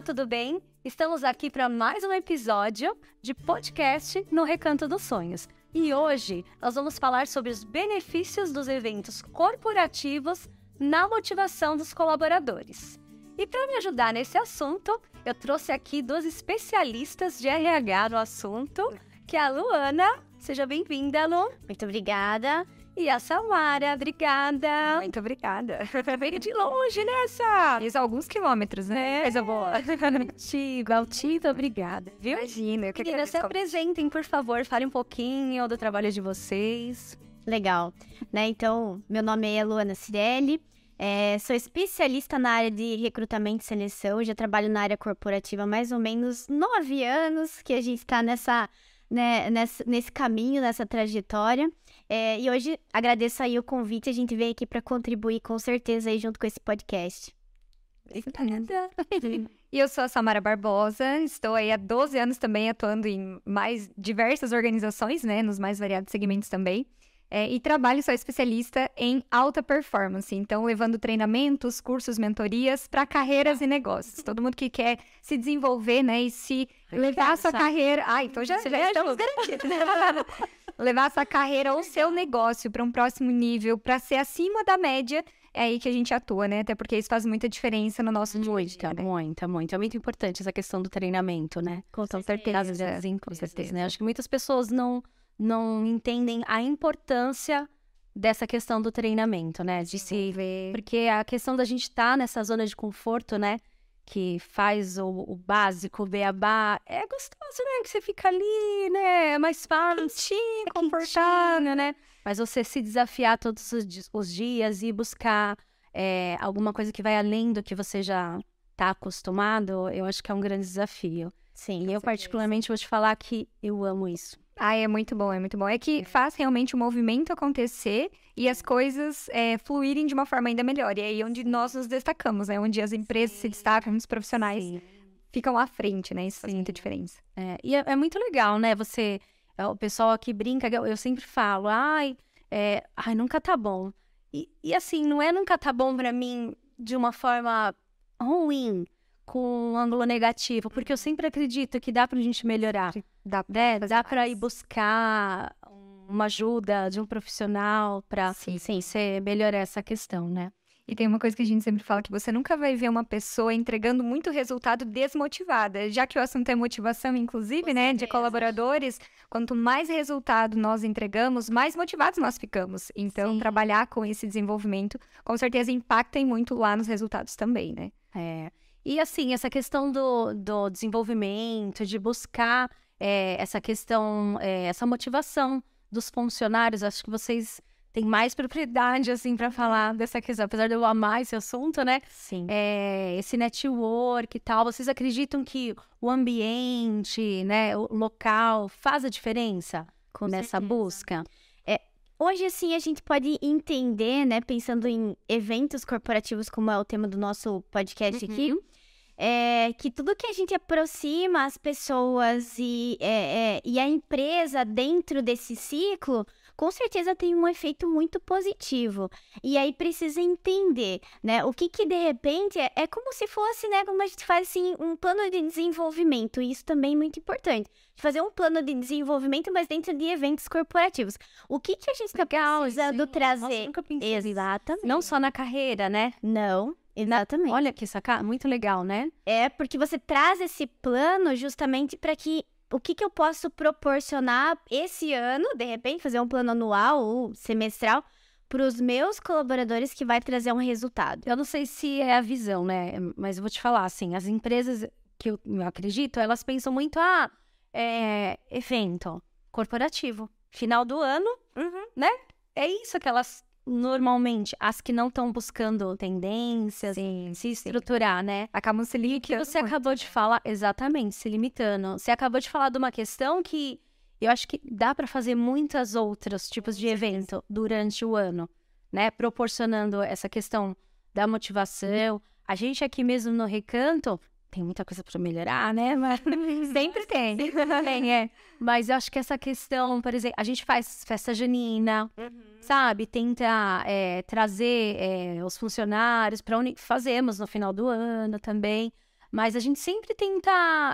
Olá, tudo bem? Estamos aqui para mais um episódio de podcast no Recanto dos Sonhos. E hoje nós vamos falar sobre os benefícios dos eventos corporativos na motivação dos colaboradores. E para me ajudar nesse assunto, eu trouxe aqui duas especialistas de RH no assunto, que é a Luana. Seja bem-vinda, Lu. Muito obrigada. E a Samara, obrigada. Muito obrigada. Veio de longe nessa. Fiz alguns quilômetros, né? É. Coisa boa. Altiva, Altiva, obrigada. Viu? Imagina, eu Meninas, se apresentem, por favor. Fale um pouquinho do trabalho de vocês. Legal. Né? Então, meu nome é Luana Cirelli. é, sou especialista na área de recrutamento e seleção. Já trabalho na área corporativa há mais ou menos nove anos que a gente está nessa, né, nessa, nesse caminho, nessa trajetória. É, e hoje agradeço aí o convite. A gente veio aqui para contribuir com certeza aí junto com esse podcast. Obrigada. E eu sou a Samara Barbosa, estou aí há 12 anos também atuando em mais diversas organizações, né, nos mais variados segmentos também. É, e trabalho, sou especialista em alta performance, então levando treinamentos, cursos, mentorias para carreiras e negócios. Todo mundo que quer se desenvolver, né, e se levar a sua carreira. Ah, então já, Você já me estamos garantidos. levar a sua carreira ou seu negócio para um próximo nível, para ser acima da média, é aí que a gente atua, né? Até porque isso faz muita diferença no nosso dia a dia, Muita, né? muita, muito. É muito importante essa questão do treinamento, né? Com Das certeza. das empresas, com certeza. né? Acho que muitas pessoas não, não entendem a importância dessa questão do treinamento, né? De se ver. Porque a questão da gente estar nessa zona de conforto, né? Que faz o, o básico, o beabá, é gostoso, né? Que você fica ali, né? É mais fácil, confortável, né? Mas você se desafiar todos os, di- os dias e buscar é, alguma coisa que vai além do que você já está acostumado, eu acho que é um grande desafio. Sim, E eu, certeza. particularmente, vou te falar que eu amo isso. Ah, é muito bom, é muito bom. É que faz realmente o movimento acontecer e as coisas é, fluírem de uma forma ainda melhor. E é aí onde nós nos destacamos, né? Onde as empresas se destacam, os profissionais ficam à frente, né? Isso faz Sim. muita diferença. É, e é, é muito legal, né? Você, é, o pessoal aqui brinca, eu, eu sempre falo, ai, é, ai, nunca tá bom. E, e assim, não é nunca tá bom pra mim de uma forma ruim, com um ângulo negativo, porque eu sempre acredito que dá pra gente melhorar. Dá né? Dá pra ir buscar uma ajuda de um profissional pra Sim. sim, ser melhorar essa questão, né? E tem uma coisa que a gente sempre fala que você nunca vai ver uma pessoa entregando muito resultado desmotivada. Já que o assunto é motivação, inclusive, Com né, de colaboradores, quanto mais resultado nós entregamos, mais motivados nós ficamos. Então, Sim. trabalhar com esse desenvolvimento, com certeza impacta muito lá nos resultados também, né? É. E assim, essa questão do, do desenvolvimento, de buscar é, essa questão, é, essa motivação dos funcionários, acho que vocês têm mais propriedade, assim, para falar dessa questão. Apesar de eu amar esse assunto, né? Sim. É, esse network e tal, vocês acreditam que o ambiente, né, o local faz a diferença Com nessa certeza. busca? Hoje, assim, a gente pode entender, né, pensando em eventos corporativos, como é o tema do nosso podcast aqui, é que tudo que a gente aproxima as pessoas e, é, é, e a empresa dentro desse ciclo, com certeza tem um efeito muito positivo. E aí precisa entender, né, o que que de repente é, é como se fosse, né, como a gente faz assim, um plano de desenvolvimento, e isso também é muito importante. Fazer um plano de desenvolvimento, mas dentro de eventos corporativos. O que que a gente está precisando Nossa, trazer? nunca pensei. Exatamente. Não só na carreira, né? Não, exatamente. Olha que saca, muito legal, né? É porque você traz esse plano justamente para que o que, que eu posso proporcionar esse ano, de repente, fazer um plano anual ou semestral para os meus colaboradores que vai trazer um resultado. Eu não sei se é a visão, né? Mas eu vou te falar, assim, as empresas que eu, acredito, elas pensam muito, ah, é evento corporativo, final do ano, né? É isso que elas normalmente, as que não estão buscando tendências, Sim, se estruturar, né? Acabam se que limitando. você acabou de falar, exatamente, se limitando. Você acabou de falar de uma questão que eu acho que dá para fazer muitas outros tipos de evento durante o ano, né? Proporcionando essa questão da motivação. A gente aqui mesmo no Recanto tem muita coisa para melhorar, né? Mas Sempre tem. tem, é. Mas eu acho que essa questão, por exemplo, a gente faz festa junina, sabe? Tenta é, trazer é, os funcionários para onde fazemos no final do ano também. Mas a gente sempre tenta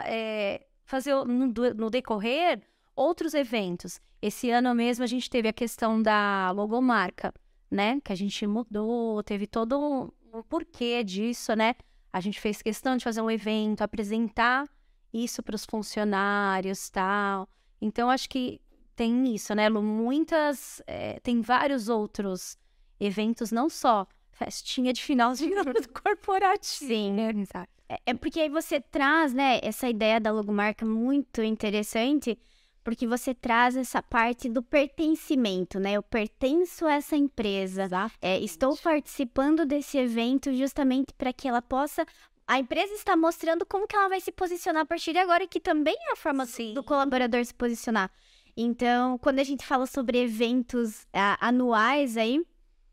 é, fazer no, no decorrer outros eventos. Esse ano mesmo a gente teve a questão da logomarca, né? Que a gente mudou, teve todo um porquê disso, né? A gente fez questão de fazer um evento, apresentar isso para os funcionários, tal. Então acho que tem isso, né, Lu? Muitas, é, tem vários outros eventos, não só festinha de final de ano corporativo. Sim, né? exato. É, é porque aí você traz, né, essa ideia da logomarca muito interessante, porque você traz essa parte do pertencimento, né? Eu pertenço a essa empresa. É, estou participando desse evento justamente para que ela possa a empresa está mostrando como que ela vai se posicionar a partir de agora, que também é a forma Sim. do colaborador se posicionar. Então, quando a gente fala sobre eventos anuais aí,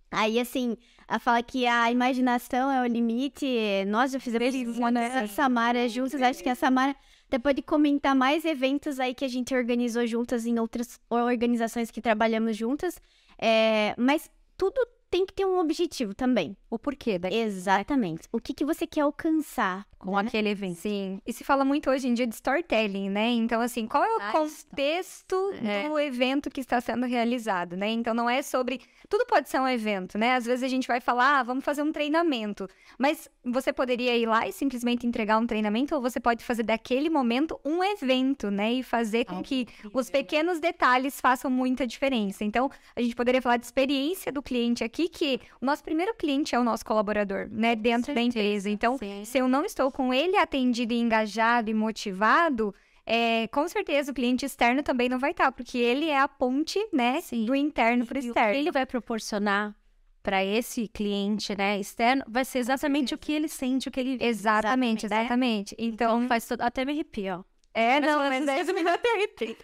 aí assim, a fala que a imaginação é o limite, nós já fizemos uma né? Samara juntas, acho que a Samara até pode comentar mais eventos aí que a gente organizou juntas em outras organizações que trabalhamos juntas, é, mas tudo tem que ter um objetivo também. O porquê da... Exatamente. O que, que você quer alcançar com né? aquele evento. Sim. E se fala muito hoje em dia de storytelling, né? Então, assim, qual é o contexto é. do evento que está sendo realizado, né? Então, não é sobre. Tudo pode ser um evento, né? Às vezes a gente vai falar, ah, vamos fazer um treinamento. Mas você poderia ir lá e simplesmente entregar um treinamento, ou você pode fazer daquele momento um evento, né? E fazer com que os pequenos detalhes façam muita diferença. Então, a gente poderia falar de experiência do cliente aqui, que o nosso primeiro cliente é o nosso colaborador, né? Dentro da empresa. Então, Sim. se eu não estou com ele atendido e engajado e motivado, é, com certeza o cliente externo também não vai estar, porque ele é a ponte, né, Sim. do interno para o externo. O que ele vai proporcionar para esse cliente, né, externo, vai ser exatamente o que ele sente, o que ele Exatamente, exatamente. exatamente. Então, então, faz tudo, até me arrepio, ó. É, não, mas, mas é... me arrepio.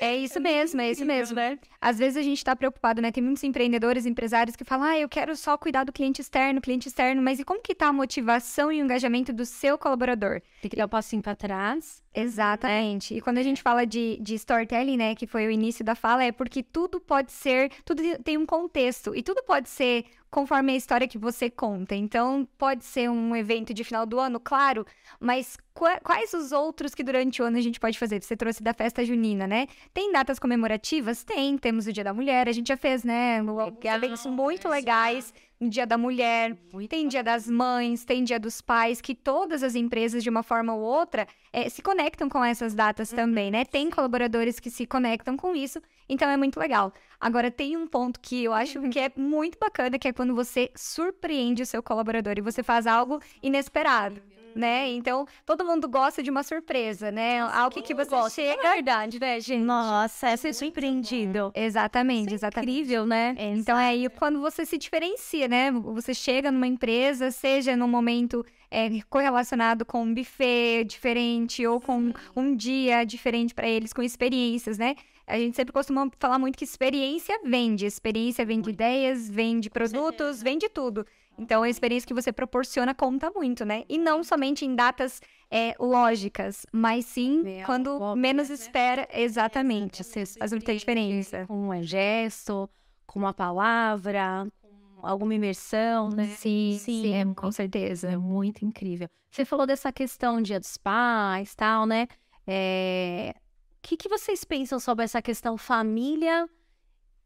É isso mesmo, é isso mesmo. Né? Às vezes a gente está preocupado, né? Tem muitos empreendedores, empresários que falam, ah, eu quero só cuidar do cliente externo, cliente externo, mas e como que tá a motivação e o engajamento do seu colaborador? Tem que dar um passinho para trás. Exatamente. E quando a gente fala de, de storytelling, né, que foi o início da fala, é porque tudo pode ser, tudo tem um contexto e tudo pode ser conforme a história que você conta. Então, pode ser um evento de final do ano, claro, mas quais os outros que durante o ano a gente pode fazer? Você trouxe da festa junina, né? Tem datas comemorativas? Tem. Temos o Dia da Mulher, a gente já fez, né? Eventos muito legais Dia da Mulher, Muito tem Dia das Mães, tem Dia dos Pais, que todas as empresas, de uma forma ou outra, é, se conectam com essas datas uhum. também, né? Tem colaboradores que se conectam com isso, então é muito legal. Agora, tem um ponto que eu acho que é muito bacana, que é quando você surpreende o seu colaborador e você faz algo inesperado né? Então, todo mundo gosta de uma surpresa, né? Algo que, que você gosta. chega... É verdade, né, gente? Nossa, é ser surpreendido. Exatamente, Isso é exatamente. incrível, né? É, então, é aí quando você se diferencia, né? Você chega numa empresa, seja num momento é, correlacionado com um buffet diferente ou com um dia diferente para eles, com experiências, né? A gente sempre costuma falar muito que experiência vende. Experiência vende ideias, vende produtos, vende tudo. Então, a experiência que você proporciona conta muito, né? E não somente em datas é, lógicas, mas sim Real, quando óbvio, menos né? espera. Exatamente. Exatamente. Faz muita diferença. Com um gesto, com uma palavra, com alguma imersão, né? Sim, sim, sim é, com certeza. É muito incrível. Você falou dessa questão Dia dos Pais, tal, né? É... O que, que vocês pensam sobre essa questão família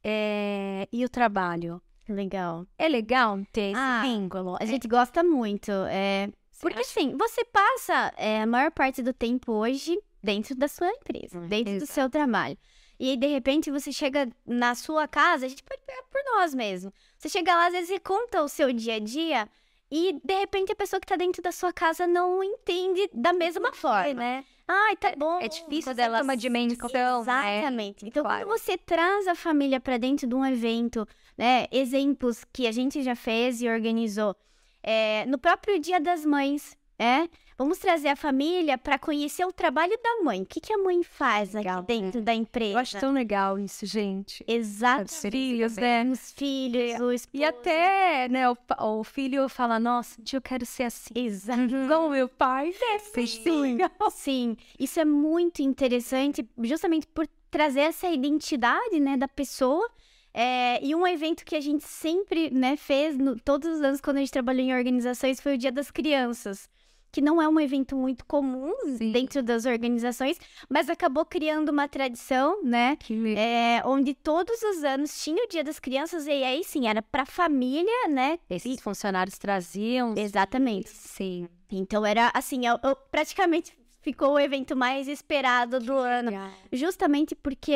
é... e o trabalho? Legal. É legal ter esse ah, vínculo. A é. gente gosta muito. É... Porque acha... assim, você passa é, a maior parte do tempo hoje dentro da sua empresa, hum, dentro exato. do seu trabalho. E aí, de repente, você chega na sua casa, a gente pode pegar por nós mesmo. Você chega lá, às vezes, e conta o seu dia a dia, e de repente a pessoa que tá dentro da sua casa não entende da mesma forma, né? Ai, tá bom. É difícil dela uma dimensão. Né? Exatamente. Né? Então, claro. quando você traz a família para dentro de um evento, né? Exemplos que a gente já fez e organizou. É, no próprio Dia das Mães, é? Vamos trazer a família para conhecer o trabalho da mãe. O que, que a mãe faz legal, aqui dentro né? da empresa? Eu acho tão legal isso, gente. Exato. Os filhos, né? Os filhos, o esposo. E até, né, o, o filho fala, nossa, eu quero ser assim. Exato. Igual meu pai. É, sim. Sim. Sim. Isso é muito interessante, justamente por trazer essa identidade, né, da pessoa é, e um evento que a gente sempre né, fez, no, todos os anos quando a gente trabalhou em organizações, foi o Dia das Crianças que não é um evento muito comum Sim. dentro das organizações, mas acabou criando uma tradição, né? Que É, onde todos os anos tinha o Dia das Crianças e aí sim era para família, né? esses funcionários traziam. Exatamente. Sim. Então era assim, eu, eu- praticamente ficou o evento mais esperado do ano. Justamente porque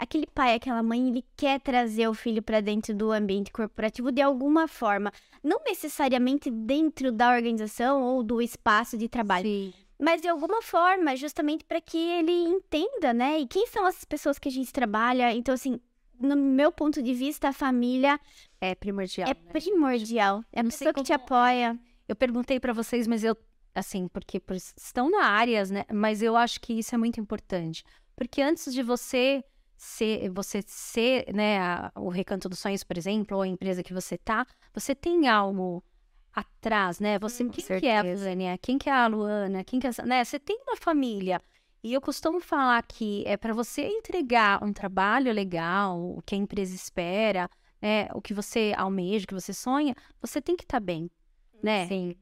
aquele pai, aquela mãe, ele quer trazer o filho para dentro do ambiente corporativo de alguma forma. Não necessariamente dentro da organização ou do espaço de trabalho, Sim. mas de alguma forma, justamente para que ele entenda, né? E quem são as pessoas que a gente trabalha. Então, assim, no meu ponto de vista, a família É primordial. é né? primordial. É a pessoa que te apoia. Eu perguntei pra vocês, mas eu, assim, porque por- estão na áreas, né? Mas eu acho que isso é muito importante. Porque antes de você ser, você ser, né, a- o Recanto dos Sonhos, por exemplo, ou a empresa que você tá, você tem algo atrás, né? Você, Hum, quem com que é a certeza. Vânia? Quem que é a Luana? Quem que é, né? Você tem uma família. E eu costumo falar que é para você entregar um trabalho legal, o que a empresa espera, né? O que você almeja, o que você sonha, você tem que estar bem, né? Sim.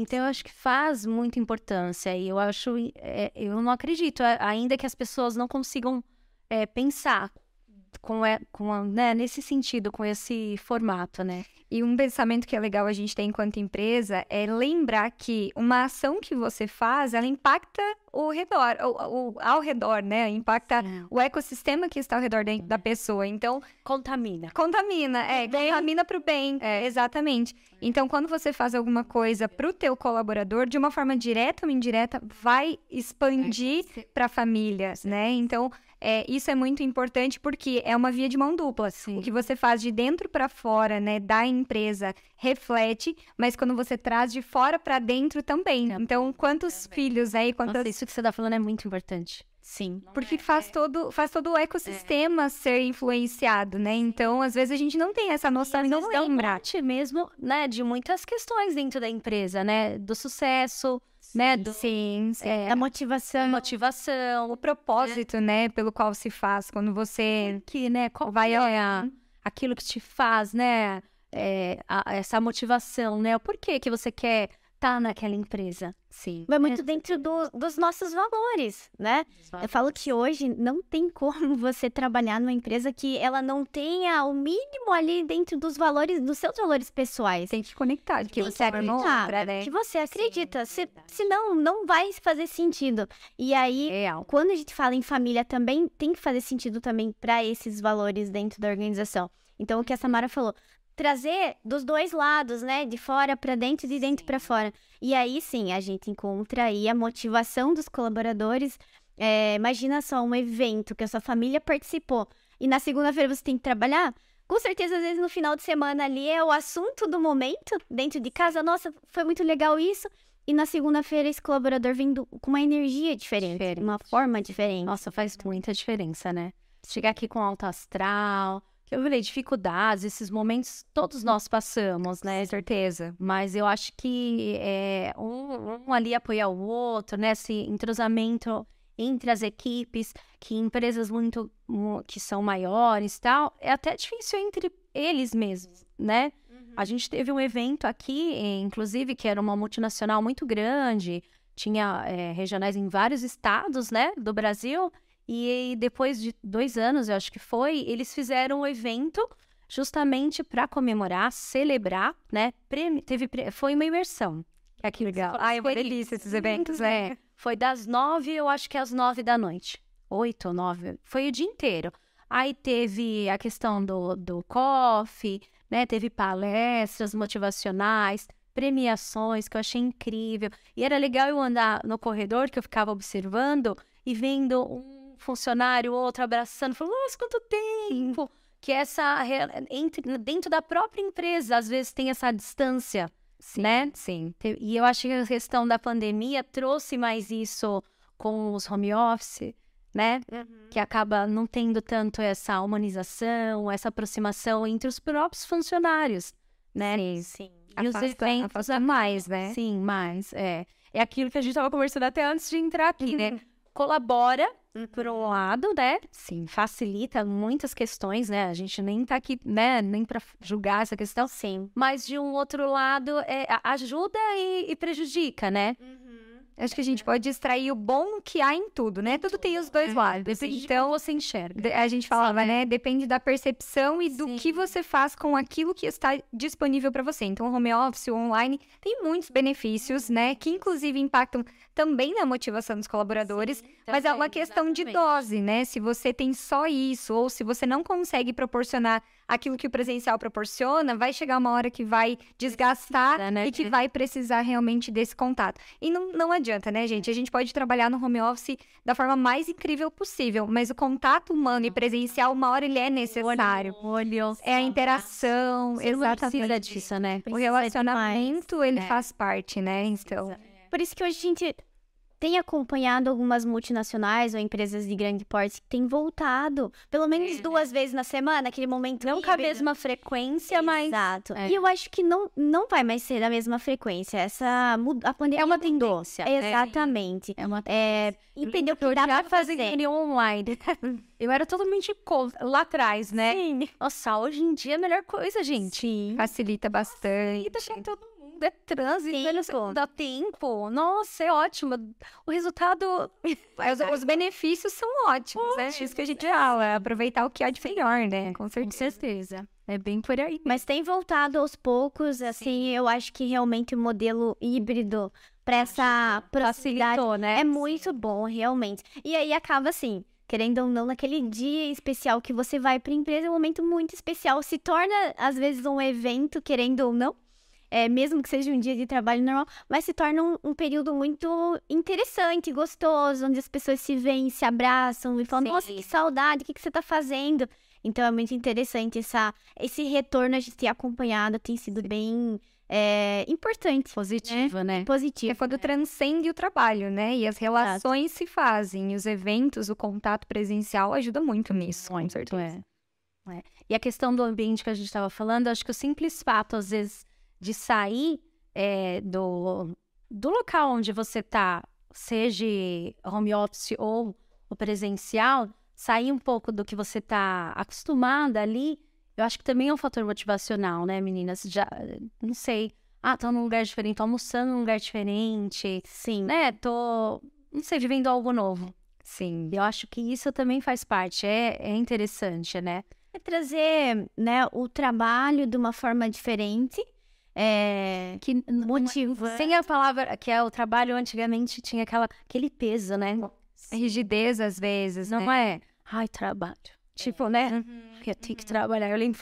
Então, eu acho que faz muita importância. E eu acho, é, eu não acredito, ainda que as pessoas não consigam é, pensar com, é, com né, nesse sentido, com esse formato, né? E um pensamento que é legal a gente ter enquanto empresa é lembrar que uma ação que você faz, ela impacta o redor, o, o- ao redor, né? Impacta o ecossistema que está ao redor da, da pessoa. Então, Contamina. contamina, é, contamina para o bem, é, exatamente. Então, quando você faz alguma coisa para o teu colaborador, de uma forma direta ou indireta, vai expandir para a família, né? Então, é, isso é muito importante porque é uma via de mão dupla. O que você faz de dentro para fora, né, da empresa, reflete, mas quando você traz de fora para dentro também. Também, Então, quantos filhos aí, quantas Nossa, isso que você tá falando é muito importante. Sim. porque faz todo, faz todo o ecossistema ser influenciado, né? Então, às vezes a gente não tem essa noção e não é um lembra. mesmo, né, de muitas questões dentro da empresa, né? Do sucesso, né? Do, Sim, sim. é, A motivação. motivação, O propósito, né, pelo qual se faz quando você que, né? Qual vai é olhar. a- aquilo que te faz, né? É, a- essa motivação, né? O porquê que você quer estar naquela empresa. Sim. Vai muito dentro do- dos nossos valores, né? Eu falo que hoje não tem como você trabalhar numa empresa que ela não tenha o mínimo ali dentro dos valores, dos seus valores pessoais. Tem que conectar, que você que acredita, acreditar, né? Que você acredita. Se, senão, não vai fazer sentido. E aí, Real. quando a gente fala em família também, tem que fazer sentido também para esses valores dentro da organização. Então, o que a Samara falou, trazer dos dois lados, né? De fora para dentro e de dentro para fora. E aí sim, a gente encontra aí a motivação dos colaboradores. É, imagina só um evento que a sua família participou e na segunda-feira você tem que trabalhar. Com certeza, às vezes no final de semana ali é o assunto do momento dentro de casa. Nossa, foi muito legal isso. E na segunda-feira esse colaborador vindo com uma energia diferente, Diferente. uma forma diferente. Nossa, faz muita diferença, né? Chegar aqui com alto astral, eu falei, dificuldades, esses momentos todos nós passamos, né? certeza. Mas eu acho que é, um, um ali apoiar o outro, né? Esse entrosamento entre as equipes, que em empresas muito mu- que são maiores e tal, é até difícil entre eles mesmos, né? A gente teve um evento aqui, eh, inclusive, que era uma multinacional muito grande, tinha eh, regionais em vários estados, né, do Brasil, e depois de dois anos, eu acho que foi, eles fizeram um evento justamente para comemorar, celebrar, né? prêmio- teve, foi uma imersão. É que legal. Ah, é uma delícia esses eventos, né? Foi das nove, eu acho que às nove da noite. Oito ou nove. Foi o dia inteiro. Aí teve a questão do, do coffee, né? Teve palestras motivacionais, premiações, que eu achei incrível. E era legal eu andar no corredor, que eu ficava observando e vendo um funcionário, outro abraçando, falando, nossa, quanto tempo! Que essa, re- entre, dentro da própria empresa, às vezes tem essa distância, né? Sim. E eu acho que a questão da pandemia trouxe mais isso com os home office, né? Que acaba não tendo tanto essa humanização, essa aproximação entre os próprios funcionários, né? Sim. Sim. E os Afasta- eventos afasta mais, né? Sim, mais, é. É aquilo que a gente estava conversando até antes de entrar aqui, né? Colabora, por um lado, né? Sim, facilita muitas questões, né? A gente nem tá aqui, né? Nem para julgar essa questão. Sim. Mas de um outro lado, é, ajuda e, e prejudica, né? Acho que a gente pode extrair o bom que há em tudo, né? Tudo tem os dois lados. Depende então, você enxerga. a gente falava, né? Depende da percepção e do Sim. que você faz com aquilo que está disponível para você. Então, o home office, o online, tem muitos benefícios, né? Que inclusive impactam também na motivação dos colaboradores. Mas é uma questão de dose, né? Se você tem só isso, ou se você não consegue proporcionar aquilo que o presencial proporciona, vai chegar uma hora que vai desgastar Precisa, né? e que vai precisar realmente desse contato. E não, não adianta, né, gente? A gente pode trabalhar no home office da forma mais incrível possível, mas o contato humano e presencial, uma hora ele é necessário. Olho, É a interação, Você não precisa exatamente. disso, né? O relacionamento, ele É. faz parte, né? Então, Por isso que hoje a gente tem acompanhado algumas multinacionais ou empresas de grande porte que têm voltado pelo menos duas vezes na semana, aquele momento Não com a mesma frequência, mas Exato. É. E eu acho que não, não vai mais ser da mesma frequência. Essa a pandemia é uma tendência. né? Exatamente. É uma É, entendeu que Eu dá já pra fazer reunião online. Eu era totalmente contra, lá atrás, né? Sim. Nossa, hoje em dia é a melhor coisa, gente. Sim. facilita bastante. E deixar todo mundo. É trânsito, Sim, eles- pô. dá tempo. Nossa, é ótimo. O resultado. Os, os benefícios são ótimos, né? Isso que a gente fala, é aproveitar o que há de melhor, né? Com Com certeza. certeza. É bem por aí. Mas tem voltado aos poucos, assim, eu acho que realmente o modelo híbrido para essa proximidade né? é muito bom, realmente. E aí acaba assim, querendo ou não, naquele dia especial que você vai para empresa, é um momento muito especial, se torna às vezes um evento, querendo ou não. É, mesmo que seja um dia de trabalho normal, mas se torna um, um período muito interessante, gostoso, onde as pessoas se veem, se abraçam e falam, Sim. nossa, que saudade, o que, que você tá fazendo? Então é muito interessante essa, esse retorno a gente ter acompanhado, tem sido bem é, importante, Positivo, né? É positivo. quando transcende o trabalho, né? E as relações se fazem, os eventos, o contato presencial ajuda muito nisso, com certeza. É. É. E a questão do ambiente que a gente estava falando, acho que o simples fato, às vezes, de sair é, do, do local onde você tá, seja home office ou o presencial, sair um pouco do que você tá acostumada ali, eu acho que também é um fator motivacional, né, meninas? Já, não sei. Ah, tô num lugar diferente, tô almoçando num lugar diferente, Sim. né? Tô, não sei, vivendo algo novo. Sim. Eu acho que isso também faz parte, é, é interessante, né? É trazer né, o trabalho de uma forma diferente, é, Que motiva. sem a palavra que é o trabalho antigamente tinha aquela aquele peso, né? A rigidez, às vezes, Não né? é, ai, trabalho. Tipo, né? Eu tenho que trabalhar. Eu lembro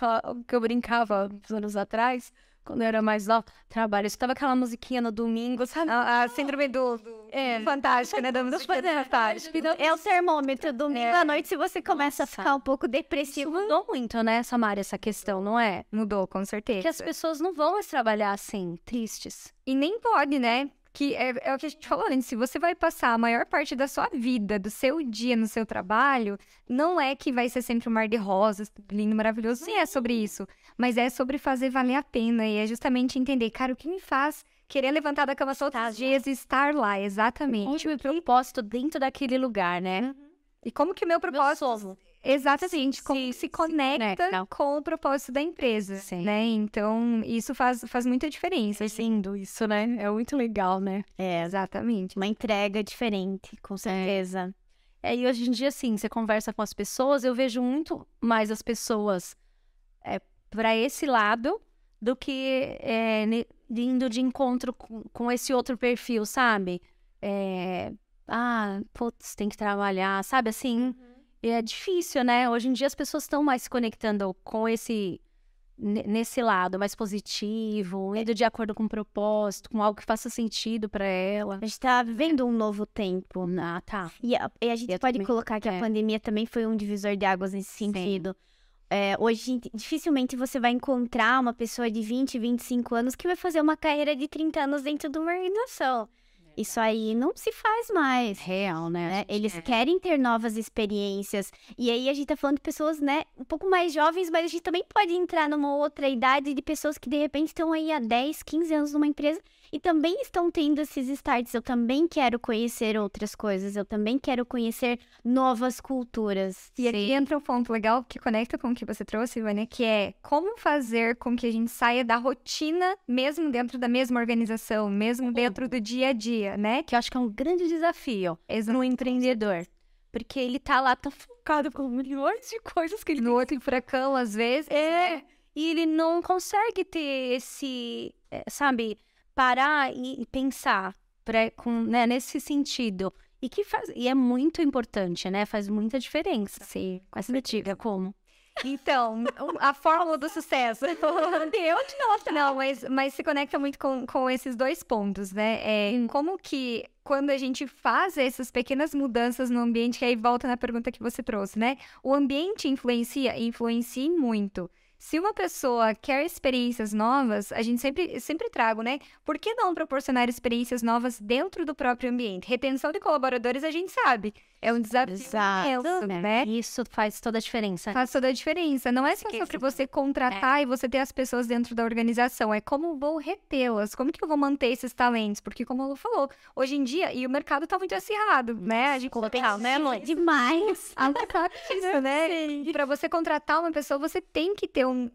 que eu brincava uns anos atrás, quando eu era mais nova, trabalho. Eu escutava aquela musiquinha no domingo, sabe? A, a síndrome do, do É. fantástico, né? Do fantástico. É o termômetro. Domingo É. à noite, se você começa Nossa. a ficar um pouco Isso depressivo. mudou muito, né, Samara, essa questão, não é? Mudou, com certeza. Que as pessoas não vão mais trabalhar assim, tristes. E nem pode, né? Que é, é o que a gente falou antes. Se você vai passar a maior parte da sua vida, do seu dia no seu trabalho, não é que vai ser sempre um mar de rosas, lindo, maravilhoso. Nem é sobre isso. Mas é sobre fazer valer a pena. E é justamente entender, cara, o que me faz querer levantar da cama todos os dias e estar lá, exatamente. Onde o propósito dentro daquele lugar, né? E como que o meu propósito. Exatamente, como se- se, conecta conecta. com o propósito da empresa, Sim. né? Então, isso faz, faz muita diferença. É lindo isso, né? É muito legal, né? É, Exatamente. uma entrega diferente, com certeza. É, e hoje em dia, assim, você conversa com as pessoas, eu vejo muito mais as pessoas é, para esse lado do que é, indo de encontro com, com esse outro perfil, sabe? É, ah, putz, tem que trabalhar, sabe? Assim, e é difícil, né? Hoje em dia as pessoas estão mais se conectando com esse. ne- Nesse lado mais positivo, indo de acordo com o propósito, com algo que faça sentido para ela. A gente tá vivendo um novo tempo. Ah, tá. E a, e a gente Eu pode também- colocar que é. a pandemia também foi um divisor de águas nesse Sim. sentido. É, hoje, dificilmente você vai encontrar uma pessoa de 20, 25 anos que vai fazer uma carreira de 30 anos dentro de uma organização. Isso aí não se faz mais. Real, né? né? Eles querem ter novas experiências. E aí a gente tá falando de pessoas, né, um pouco mais jovens, mas a gente também pode entrar numa outra idade de pessoas que de repente estão aí há 10, 15 anos numa empresa e também estão tendo esses starts. Eu também quero conhecer outras coisas, eu também quero conhecer novas culturas. E aqui entra um ponto legal que conecta com o que você trouxe, Vânia, que é como fazer com que a gente saia da rotina, mesmo dentro da mesma organização, mesmo dentro do dia a dia. né? Que eu acho que é um grande desafio no empreendedor. Porque ele tá lá, tá focado com milhões de coisas que ele No outro furacão, às vezes. É. E ele não consegue ter esse, eh, sabe, parar e e pensar pra, com, né, nesse sentido. E que faz, e é muito importante, né? Faz muita diferença. Sim. Me diga como. Então, a fórmula do sucesso. Eu de nota. Não, mas, mas se conecta muito com, com esses dois pontos, né? É, como que quando a gente faz essas pequenas mudanças no ambiente, que aí volta na pergunta que você trouxe, né? O ambiente influencia? Influencia muito. Se uma pessoa quer experiências novas, a gente sempre, sempre trago, né? Por que não proporcionar experiências novas dentro do próprio ambiente? Retenção de colaboradores, a gente sabe. É um desafio imenso, né? Isso faz toda a diferença. Faz toda a diferença. Não é só Porque sobre você contratar e você ter as pessoas dentro da organização. É como vou retê-las. Como que eu vou manter esses talentos? Porque, como a Lu falou, hoje em dia, e o mercado tá muito acirrado, né? A gente Total, né, mãe? Demais. a isso, né? E para você contratar uma pessoa, você tem que ter um-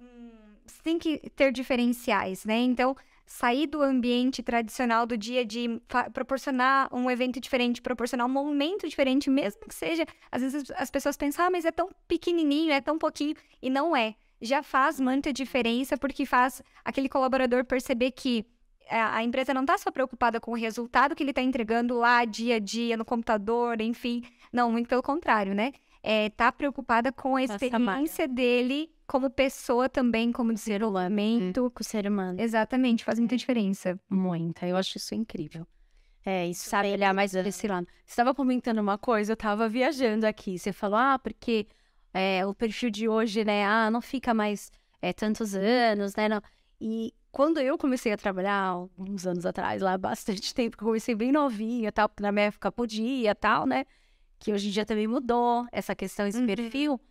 Você tem que ter diferenciais, né? Então, sair do ambiente tradicional do dia a dia, fa- proporcionar um evento diferente, proporcionar um momento diferente, mesmo que seja. Às vezes as pessoas pensam, ah, mas é tão pequenininho, é tão pouquinho. E não é. Já faz muita diferença, porque faz aquele colaborador perceber que é, a empresa não está só preocupada com o resultado que ele está entregando lá dia a dia, no computador, enfim. Não, muito pelo contrário, né? É, tá preocupada com a experiência dele como pessoa também, como desenvolvimento. Com o ser humano. Exatamente, faz muita diferença. Muita. Eu acho isso incrível. É, isso sabe olhar mais desse lado. Você estava comentando uma coisa, eu estava viajando aqui. Você falou, ah, porque é, o perfil de hoje, né? Ah, não fica mais é, tantos anos, né? não- E quando eu comecei a trabalhar, uns anos atrás, lá bastante tempo, que eu comecei bem novinha, tal, porque na minha época podia, tal, né? Que hoje em dia também mudou essa questão, esse Uhum. perfil.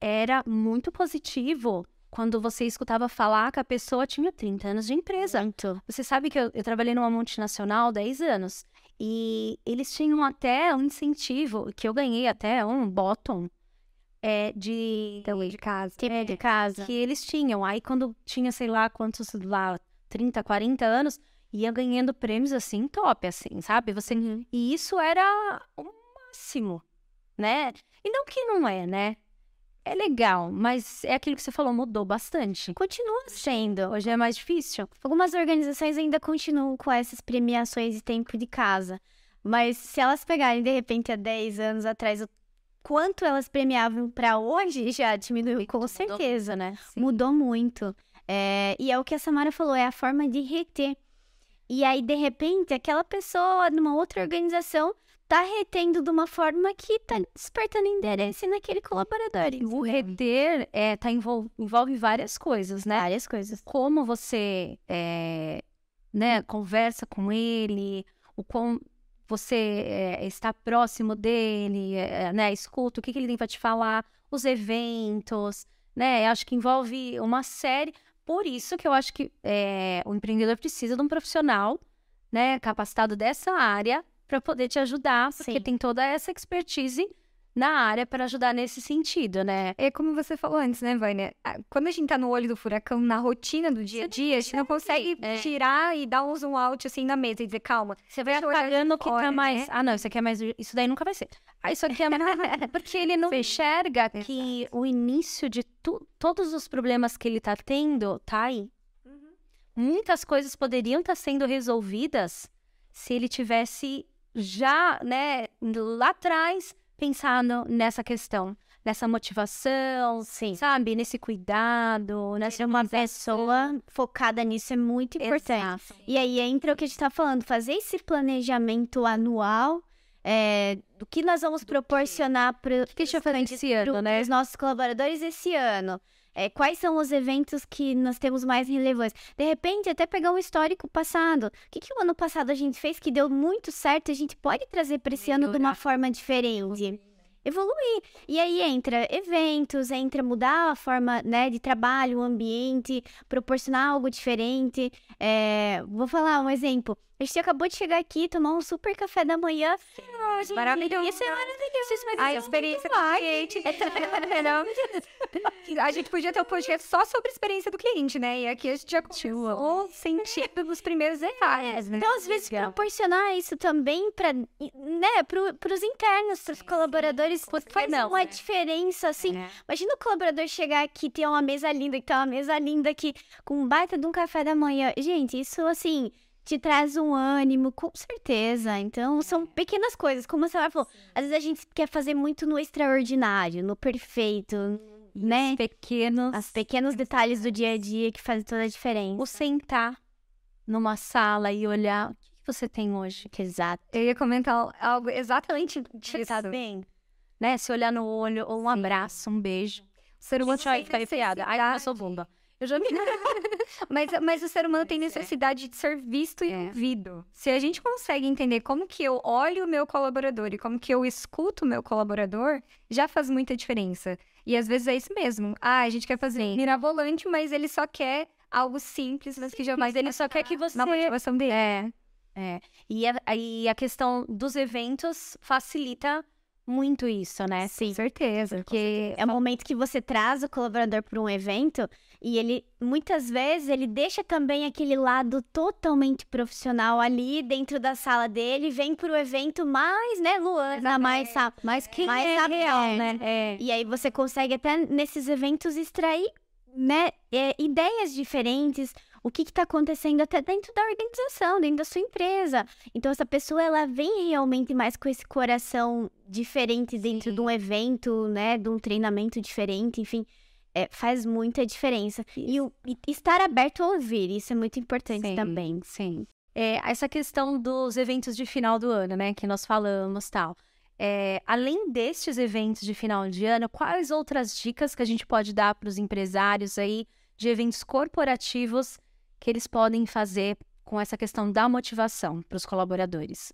É, era muito positivo quando você escutava falar que a pessoa tinha 30 anos de empresa. Você sabe que eu, eu trabalhei numa multinacional 10 anos. E eles tinham até um incentivo, que eu ganhei até um bottom, é, de, Então, de casa. Tipo de casa. que eles tinham. Aí quando tinha, sei lá, quantos lá, 30, 40 anos, ia ganhando prêmios assim, top, assim, sabe? Você... E isso era o máximo, né? E não que não é, né? É legal, mas é aquilo que você falou, mudou bastante. Continua sendo. Hoje é mais difícil. Algumas organizações ainda continuam com essas premiações de tempo de casa. Mas se elas pegarem, de repente, há 10 anos atrás, o quanto elas premiavam para hoje, já diminuiu com certeza. né? Mudou muito. É, e é o que a Samara falou, é a forma de reter. E aí, de repente, aquela pessoa numa outra organização tá retendo de uma forma que tá despertando interesse naquele colaborador. O reter é, tá envol- envolve várias coisas, né? Várias coisas. Como você é, né, conversa com ele, o quão você é, está próximo dele, é, né? Escuta o que, que ele tem para te falar, os eventos, né? Acho que envolve uma série. Por isso que eu acho que é, o empreendedor precisa de um profissional, né, capacitado dessa área para poder te ajudar, porque Sim. tem toda essa expertise na área para ajudar nesse sentido, né? É como você falou antes, né, Vânia? Quando a gente tá no olho do furacão, na rotina do dia a dia, a gente não consegue É. tirar e dar um zoom out assim na mesa e dizer, calma, Você vai apagando o que tá mais. né? Ah, não, isso aqui é mais. Isso daí nunca vai ser. Ah, isso aqui é mais. Porque ele não enxerga que o início de tu- todos os problemas que ele tá tendo tá aí. Muitas coisas poderiam estar sendo resolvidas se ele tivesse já, né, lá atrás, pensado nessa questão, nessa motivação, Sim. sabe? Nesse cuidado, nessa Ser uma pessoa focada nisso é muito importante. Exato. E aí entra o que a gente tá falando, fazer esse planejamento anual é, do que nós vamos proporcionar para que fazer esse ano, né? os nossos colaboradores esse ano. É, quais são os eventos que nós temos mais relevância? De repente, até pegar um histórico passado. O que, que o ano passado a gente fez que deu muito certo? A gente pode trazer para esse ano de uma forma diferente. evoluir. E aí entra eventos, entra mudar a forma né, de trabalho, o ambiente, proporcionar algo diferente. É, vou falar um exemplo. A gente acabou de chegar aqui, tomar um super café da manhã. Sim, maravilhoso. Isso é maravilhoso. Isso a experiência do cliente. a gente podia ter um podcast só sobre a experiência do cliente, né? E aqui a gente já começou sentindo nos primeiros detalhes, né? Então, às vezes, Legal. proporcionar isso também para né, para os internos, para os colaboradores, faz não, uma né? diferença, assim. É. Imagina o colaborador chegar aqui, ter uma mesa linda, que tem uma mesa linda aqui, com um baita de um café da manhã. Gente, isso, assim te traz um ânimo, com certeza. Então, são é. pequenas coisas, como você falou. Às vezes a gente quer fazer muito no extraordinário, no perfeito, né? Os pequenos. Os pequenos detalhes do dia a dia que fazem toda a diferença. O sentar numa sala e olhar o que você tem hoje. Exato. Eu ia comentar algo exatamente disso. Tá bem? Né? Se olhar no olho, ou um abraço, um beijo. O ser humano fica enfiada. Ai, eu sou bunda. Eu já me. mas, mas o ser humano tem necessidade de ser visto e é. ouvido. Se a gente consegue entender como que eu olho o meu colaborador e como que eu escuto o meu colaborador, já faz muita diferença. E às vezes é isso mesmo. Ah, a gente quer fazer mirabolante, mas ele só quer algo simples, mas que já Mas ele só quer que você. Na motivação dele. É. É. E a, e a questão dos eventos facilita muito isso, né? Sim. Com certeza. Porque é o momento que você traz o colaborador para um evento e ele, muitas vezes, ele deixa também aquele lado totalmente profissional ali dentro da sala dele, vem para o evento mais, né, Luana, mais, mais, que mais é real, é. né? É. E aí você consegue até nesses eventos extrair né, é, ideias diferentes, o que está acontecendo até dentro da organização, dentro da sua empresa. Então, essa pessoa, ela vem realmente mais com esse coração diferente dentro Sim. de um evento, né, de um treinamento diferente, enfim. É, faz muita diferença. E, o, e, estar aberto a ouvir, isso é muito importante sim, também. Sim. É, essa questão dos eventos de final do ano, né, que nós falamos tal. É, além destes eventos de final de ano, quais outras dicas que a gente pode dar para os empresários aí de eventos corporativos que eles podem fazer com essa questão da motivação para os colaboradores?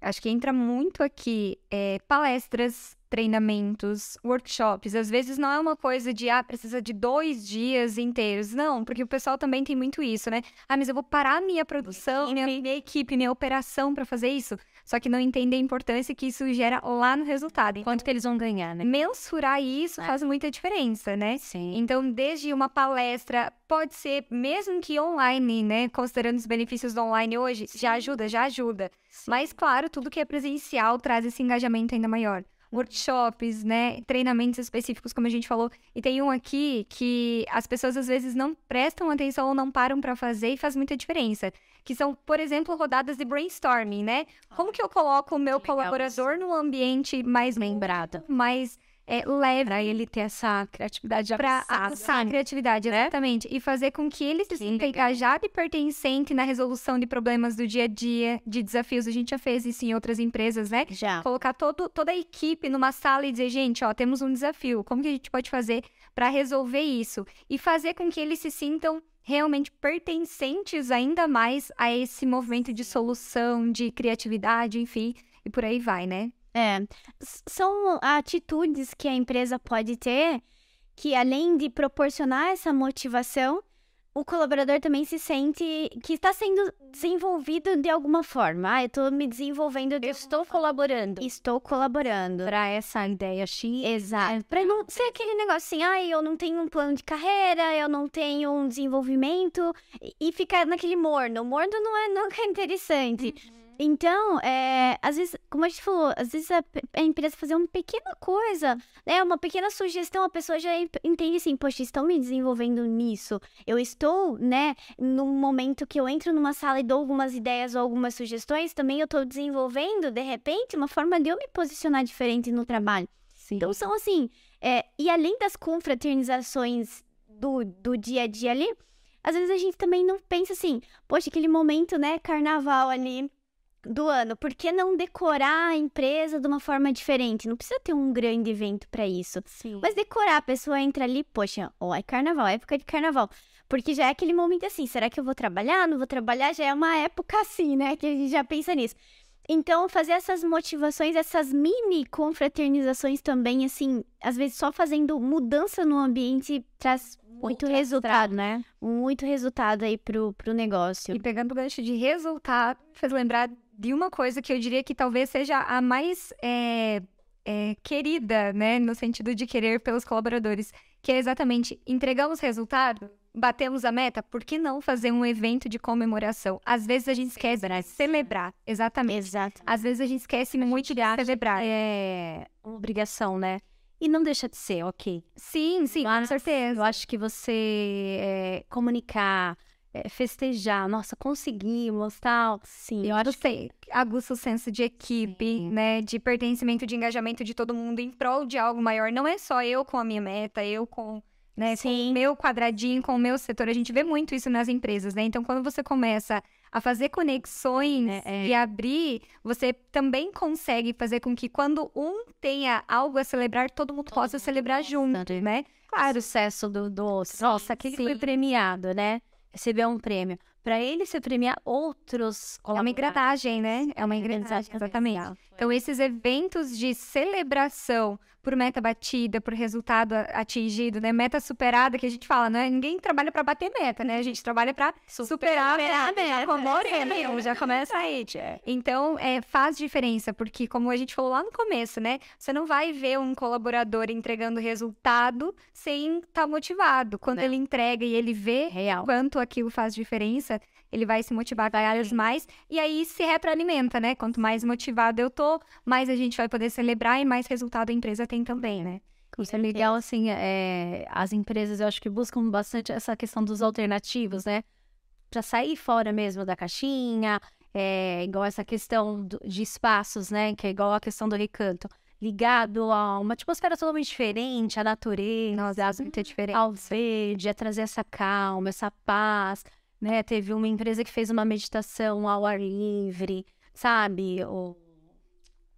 Acho que entra muito aqui é, palestras, treinamentos, workshops. Às vezes não é uma coisa de, ah, precisa de dois dias inteiros. Não, porque o pessoal também tem muito isso, né? Ah, mas eu vou parar minha produção, minha, minha equipe, minha operação para fazer isso só que não entende a importância que isso gera lá no resultado. Quanto então, que eles vão ganhar, né? Mensurar isso é. faz muita diferença, né? Sim. Então, desde uma palestra, pode ser mesmo que online, né? Considerando os benefícios do online hoje, Sim. já ajuda, já ajuda. Sim. Mas, claro, tudo que é presencial traz esse engajamento ainda maior workshops, né, treinamentos específicos, como a gente falou. E tem um aqui que as pessoas às vezes não prestam atenção ou não param para fazer e faz muita diferença. Que são, por exemplo, rodadas de brainstorming, né? Como que eu coloco o meu colaborador num ambiente mais lembrado, mais é, leve. Pra ele ter essa criatividade Pra aguçar a criatividade, né? exatamente. E fazer com que ele se sinta engajado e pertencente na resolução de problemas do dia a dia, de desafios. A gente já fez isso em outras empresas, né? Já. Colocar todo, toda a equipe numa sala e dizer, gente, ó, temos um desafio. Como que a gente pode fazer para resolver isso? E fazer com que eles se sintam realmente pertencentes ainda mais a esse movimento de solução, de criatividade, enfim, e por aí vai, né? É, são atitudes que a empresa pode ter que, além de proporcionar essa motivação, o colaborador também se sente que está sendo desenvolvido de alguma forma. Ah, eu estou me desenvolvendo. Eu estou colaborando. Estou colaborando. Para essa ideia X. Exato. Para não ser aquele negócio assim, ah, eu não tenho um plano de carreira, eu não tenho um desenvolvimento. E ficar naquele morno. Morno não é nunca interessante. Uhum. Então, é, às vezes, como a gente falou, às vezes a, a, empresa fazer uma pequena coisa, né? Uma pequena sugestão, a pessoa já entende assim, poxa, estão me desenvolvendo nisso. Eu estou, né, num momento que eu entro numa sala e dou algumas ideias ou algumas sugestões, também eu estou desenvolvendo, de repente, uma forma de eu me posicionar diferente no trabalho. Sim. Então, são assim, é, e além das confraternizações do, do dia a dia ali, às vezes a gente também não pensa assim, poxa, aquele momento, né, carnaval ali do ano, por que não decorar a empresa de uma forma diferente? Não precisa ter um grande evento para isso. Sim. Mas decorar, a pessoa entra ali, poxa, ó, é carnaval, é época de carnaval. Porque já é aquele momento assim, será que eu vou trabalhar? Não vou trabalhar? Já é uma época assim, né? Que a gente já pensa nisso. Então, fazer essas motivações, essas mini confraternizações também, assim, às vezes só fazendo mudança no ambiente traz muito resultado, né? muito resultado aí pro, pro negócio. E pegando o gancho de resultado, fez lembrar de uma coisa que eu diria que talvez seja a mais é, é, querida, né? No sentido de querer pelos colaboradores, que é exatamente entregamos resultado, batemos a meta, por que não fazer um evento de comemoração? Às vezes a gente esquece de celebrar, exatamente. Exato. Às vezes a gente esquece muito de celebrar. É uma obrigação, né? E não deixa de ser, ok. Sim, sim, com Mas certeza. Eu acho que você é, comunicar, é, festejar, nossa, conseguimos, tal. Sim. Eu acho que Você aguça o senso de equipe, Sim. né? De pertencimento, de engajamento de todo mundo em prol de algo maior. Não é só eu com a minha meta, eu com, né, com Sim. o meu quadradinho, com o meu setor. A gente vê muito isso nas empresas, né? Então, quando você começa a fazer conexões É, é. e abrir, você também consegue fazer com que quando um tenha algo a celebrar, todo mundo possa celebrar junto, né? né? claro, o sucesso do, do nossa, aquele foi premiado, né? Recebeu um prêmio. Para ele se premiar outros É uma engrenagem, né? É uma engrenagem, exatamente. Então, esses eventos de celebração por meta batida, por resultado atingido, né? Meta superada, que a gente fala, né? Ninguém trabalha para bater meta, né? A gente trabalha para superar, a meta. Já comemora, já começa aí. Tia. Então, é, faz diferença, porque como a gente falou lá no começo, né? Você não vai ver um colaborador entregando resultado sem estar motivado. Quando Não. ele entrega e ele vê Real. quanto aquilo faz diferença, ele vai se motivar cada vez mais e aí se retroalimenta, né? Quanto mais motivado eu tô, mais a gente vai poder celebrar e mais resultado a empresa tem também, né? Isso é legal, assim, é, as empresas eu acho que buscam bastante essa questão dos alternativos, né? Pra sair fora mesmo da caixinha, é, igual essa questão do- de espaços, né? Que é igual a questão do recanto. Ligado a uma atmosfera totalmente diferente, a natureza, Nossa, muita diferença. ao verde, a trazer essa calma, essa paz, né? Teve uma empresa que fez uma meditação ao ar livre, sabe? O,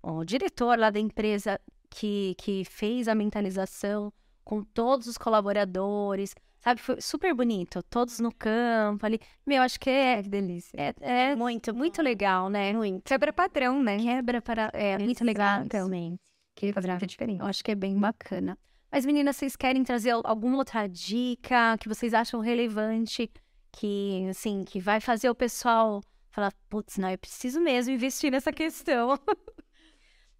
o diretor lá da empresa que, que fez a mentalização com todos os colaboradores, sabe? Foi super bonito, todos no campo ali. Meu, acho que é, Que delícia. é, é Muito, muito legal, né? muito. Quebra padrão, né? Quebra para. É muito legal também. Que faz muita diferença. Eu acho que é bem bacana. Mas, meninas, vocês querem trazer al- alguma outra dica que vocês acham relevante, que, assim, que vai fazer o pessoal falar, putz, não, eu preciso mesmo investir nessa questão.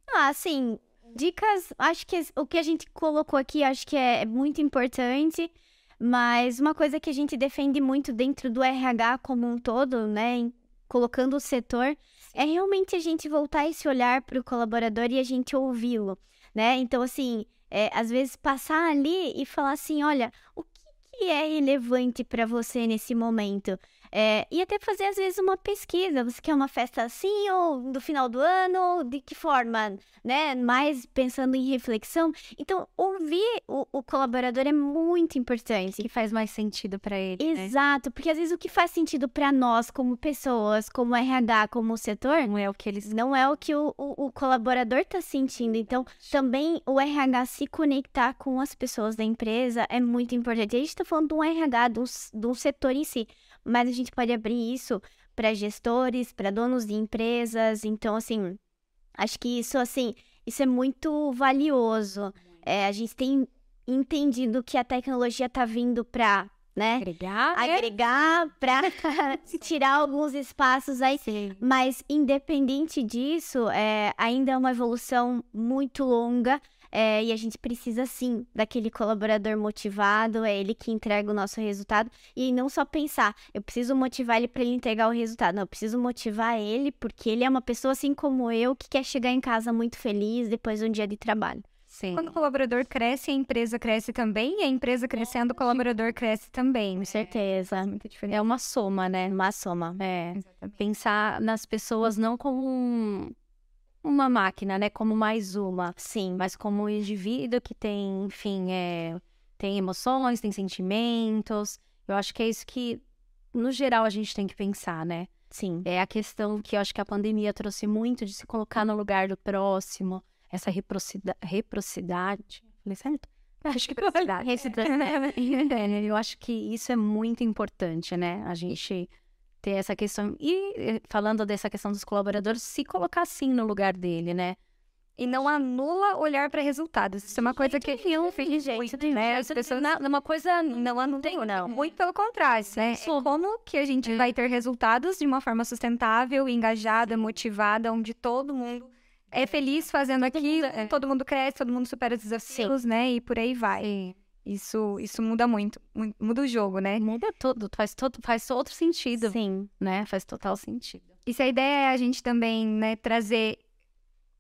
Ah, assim, dicas, acho que o que a gente colocou aqui, acho que é muito importante, mas uma coisa que a gente defende muito dentro do RH como um todo, né, colocando o setor, é realmente a gente voltar esse olhar para o colaborador e a gente ouvi-lo, né? Então, assim, é, às vezes passar ali e falar assim, olha, o que, é relevante para você nesse momento? É, e até fazer, às vezes, uma pesquisa. Você quer uma festa assim ou no final do ano? De que forma? Né? Mais pensando em reflexão. Então, ouvir o, o colaborador é muito importante. que faz mais sentido para ele, né? Exato, porque às vezes o que faz sentido para nós, como pessoas, como RH, como setor, Não é o que eles... não é o que o, o, o colaborador está sentindo. Então, também o RH se conectar com as pessoas da empresa é muito importante. A gente está falando de um RH, um, de um setor em si, mas a gente pode abrir isso para gestores, para donos de empresas. Então, assim, acho que isso, assim, isso é muito valioso. É, a gente tem entendido que a tecnologia está vindo para, né? Agregar, né? Agregar para tirar alguns espaços aí Sim. mas, independente disso, é, ainda é uma evolução muito longa é, e a gente precisa, sim, daquele colaborador motivado, é ele que entrega o nosso resultado. E não só pensar, eu preciso motivar ele para ele entregar o resultado. Não, eu preciso motivar ele porque ele é uma pessoa assim como eu que quer chegar em casa muito feliz depois de um dia de trabalho. Sim. Quando o colaborador cresce, a empresa cresce também, e a empresa crescendo, o colaborador cresce também. Com certeza. Diferença. É uma soma, né? Uma soma. É. Exatamente. Pensar nas pessoas não como um- uma máquina, né? Como mais uma. Sim. mas como um indivíduo que tem, enfim, é, tem emoções, tem sentimentos. Eu acho que é isso que, no geral, a gente tem que pensar, né? Sim. É a questão que eu acho que a pandemia trouxe muito de se colocar no lugar do próximo, essa reciprocida- reciprocidade. Falei certo? Acho que Reciprocidade. É, eu acho que isso é muito importante, né? A gente ter essa questão. E eh, falando dessa questão dos colaboradores, se colocar assim no lugar dele, né? E não anula olhar para resultados. Isso é uma coisa que eu fiz, gente, né? As pessoas, não, uma coisa não anula, não. Muito pelo contrário, né? Isso. Como que a gente vai ter resultados de uma forma sustentável, engajada, motivada, onde todo mundo é feliz fazendo aquilo, é. todo mundo cresce, todo mundo supera os desafios, né? E por aí vai. Isso, isso muda muito, mu- muda o jogo, né? Muda tudo, faz, todo, faz outro sentido, Sim. né? Faz total sentido. E se a ideia é a gente também, né, trazer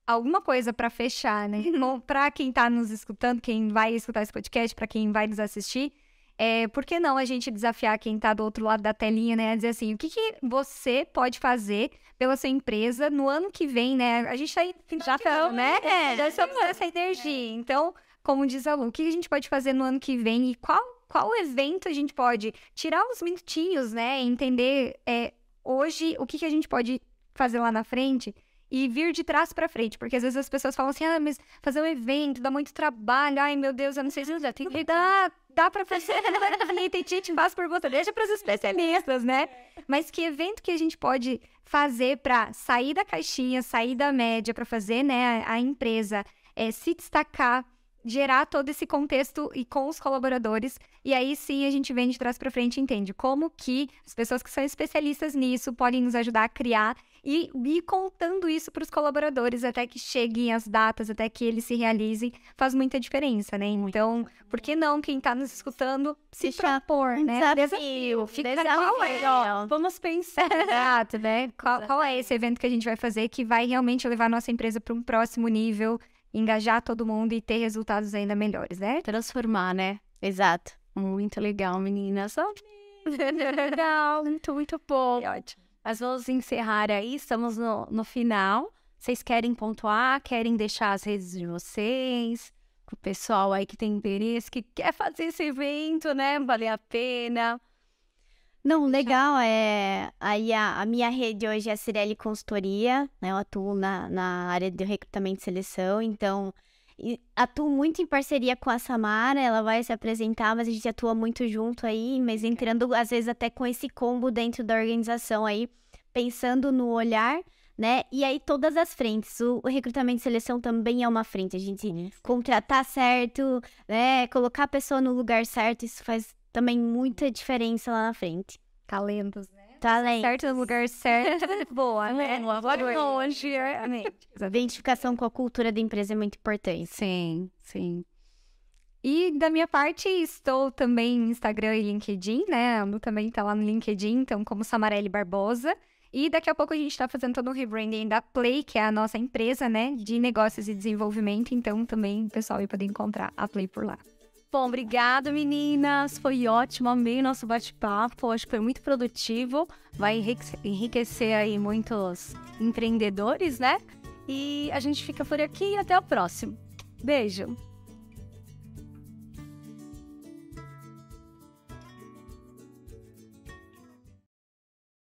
alguma coisa para fechar, né? Para quem tá nos escutando, quem vai escutar esse podcast, para quem vai nos assistir, é, por que não a gente desafiar quem tá do outro lado da telinha, né? A dizer assim, o que, que você pode fazer pela sua empresa no ano que vem, né? A gente tá em já tá, né? Já estamos nessa energia. Então, como diz a Lu, o que a gente pode fazer no ano que vem e qual, qual evento a gente pode tirar uns minutinhos, né? Entender é, hoje o que, que a gente pode fazer lá na frente e vir de trás pra frente, porque às vezes as pessoas falam assim, ah, mas fazer um evento dá muito trabalho, ai meu Deus, eu não sei se já tem que dá, dá pra fazer, e tem gente faz por você, deixa pros especialistas, né? Mas que evento que a gente pode fazer pra sair da caixinha, sair da média, pra fazer, né, a, a empresa é, se destacar, gerar todo esse contexto e com os colaboradores, e aí sim a gente vem de trás pra frente e entende como que as pessoas que são especialistas nisso podem nos ajudar a criar e ir contando isso para os colaboradores até que cheguem as datas, até que eles se realizem, faz muita diferença, né? Então, por que não quem está nos escutando se Deixa propor, né? Desafio. Fica Desafio. é, ó, Vamos pensar. Exato, né? Qual, qual é esse evento que a gente vai fazer que vai realmente levar a nossa empresa para um próximo nível, engajar todo mundo e ter resultados ainda melhores, né? Transformar, né? Exato. Muito legal, meninas. Legal, muito, muito bom. ótimo. Mas vamos encerrar aí, estamos no, no final. Vocês querem pontuar? Querem deixar as redes de vocês? O pessoal aí que tem interesse, que quer fazer esse evento, né? Valer a pena. Não, legal. É, aí a, a minha rede hoje é a Cirelli Consultoria, né? Eu atuo na, na área de recrutamento e seleção, então e atuo muito em parceria com a Samara, ela vai se apresentar, mas a gente atua muito junto aí, mas entrando às vezes até com esse combo dentro da organização aí, pensando no olhar, né? E aí todas as frentes. O, o recrutamento e seleção também é uma frente. A gente contratar certo, né? Colocar a pessoa no lugar certo, isso faz também muita diferença lá na frente. Talentos, né? Talento. Certo no lugar certo. Boa, né? Longe. Identificação com a cultura da empresa é muito importante. Sim, sim. E da minha parte, estou também no Instagram e LinkedIn, né? A Lu também tá lá no LinkedIn, então, como Samarelli Barbosa. E daqui a pouco a gente tá fazendo todo o rebranding da Play, que é a nossa empresa, né? De negócios e desenvolvimento. Então, também o pessoal vai poder encontrar a Play por lá. Bom, obrigada, meninas. Foi ótimo, amei nosso bate-papo. Acho que foi muito produtivo. Vai enrique- enriquecer aí muitos empreendedores, né? E a gente fica por aqui e até o próximo. Beijo.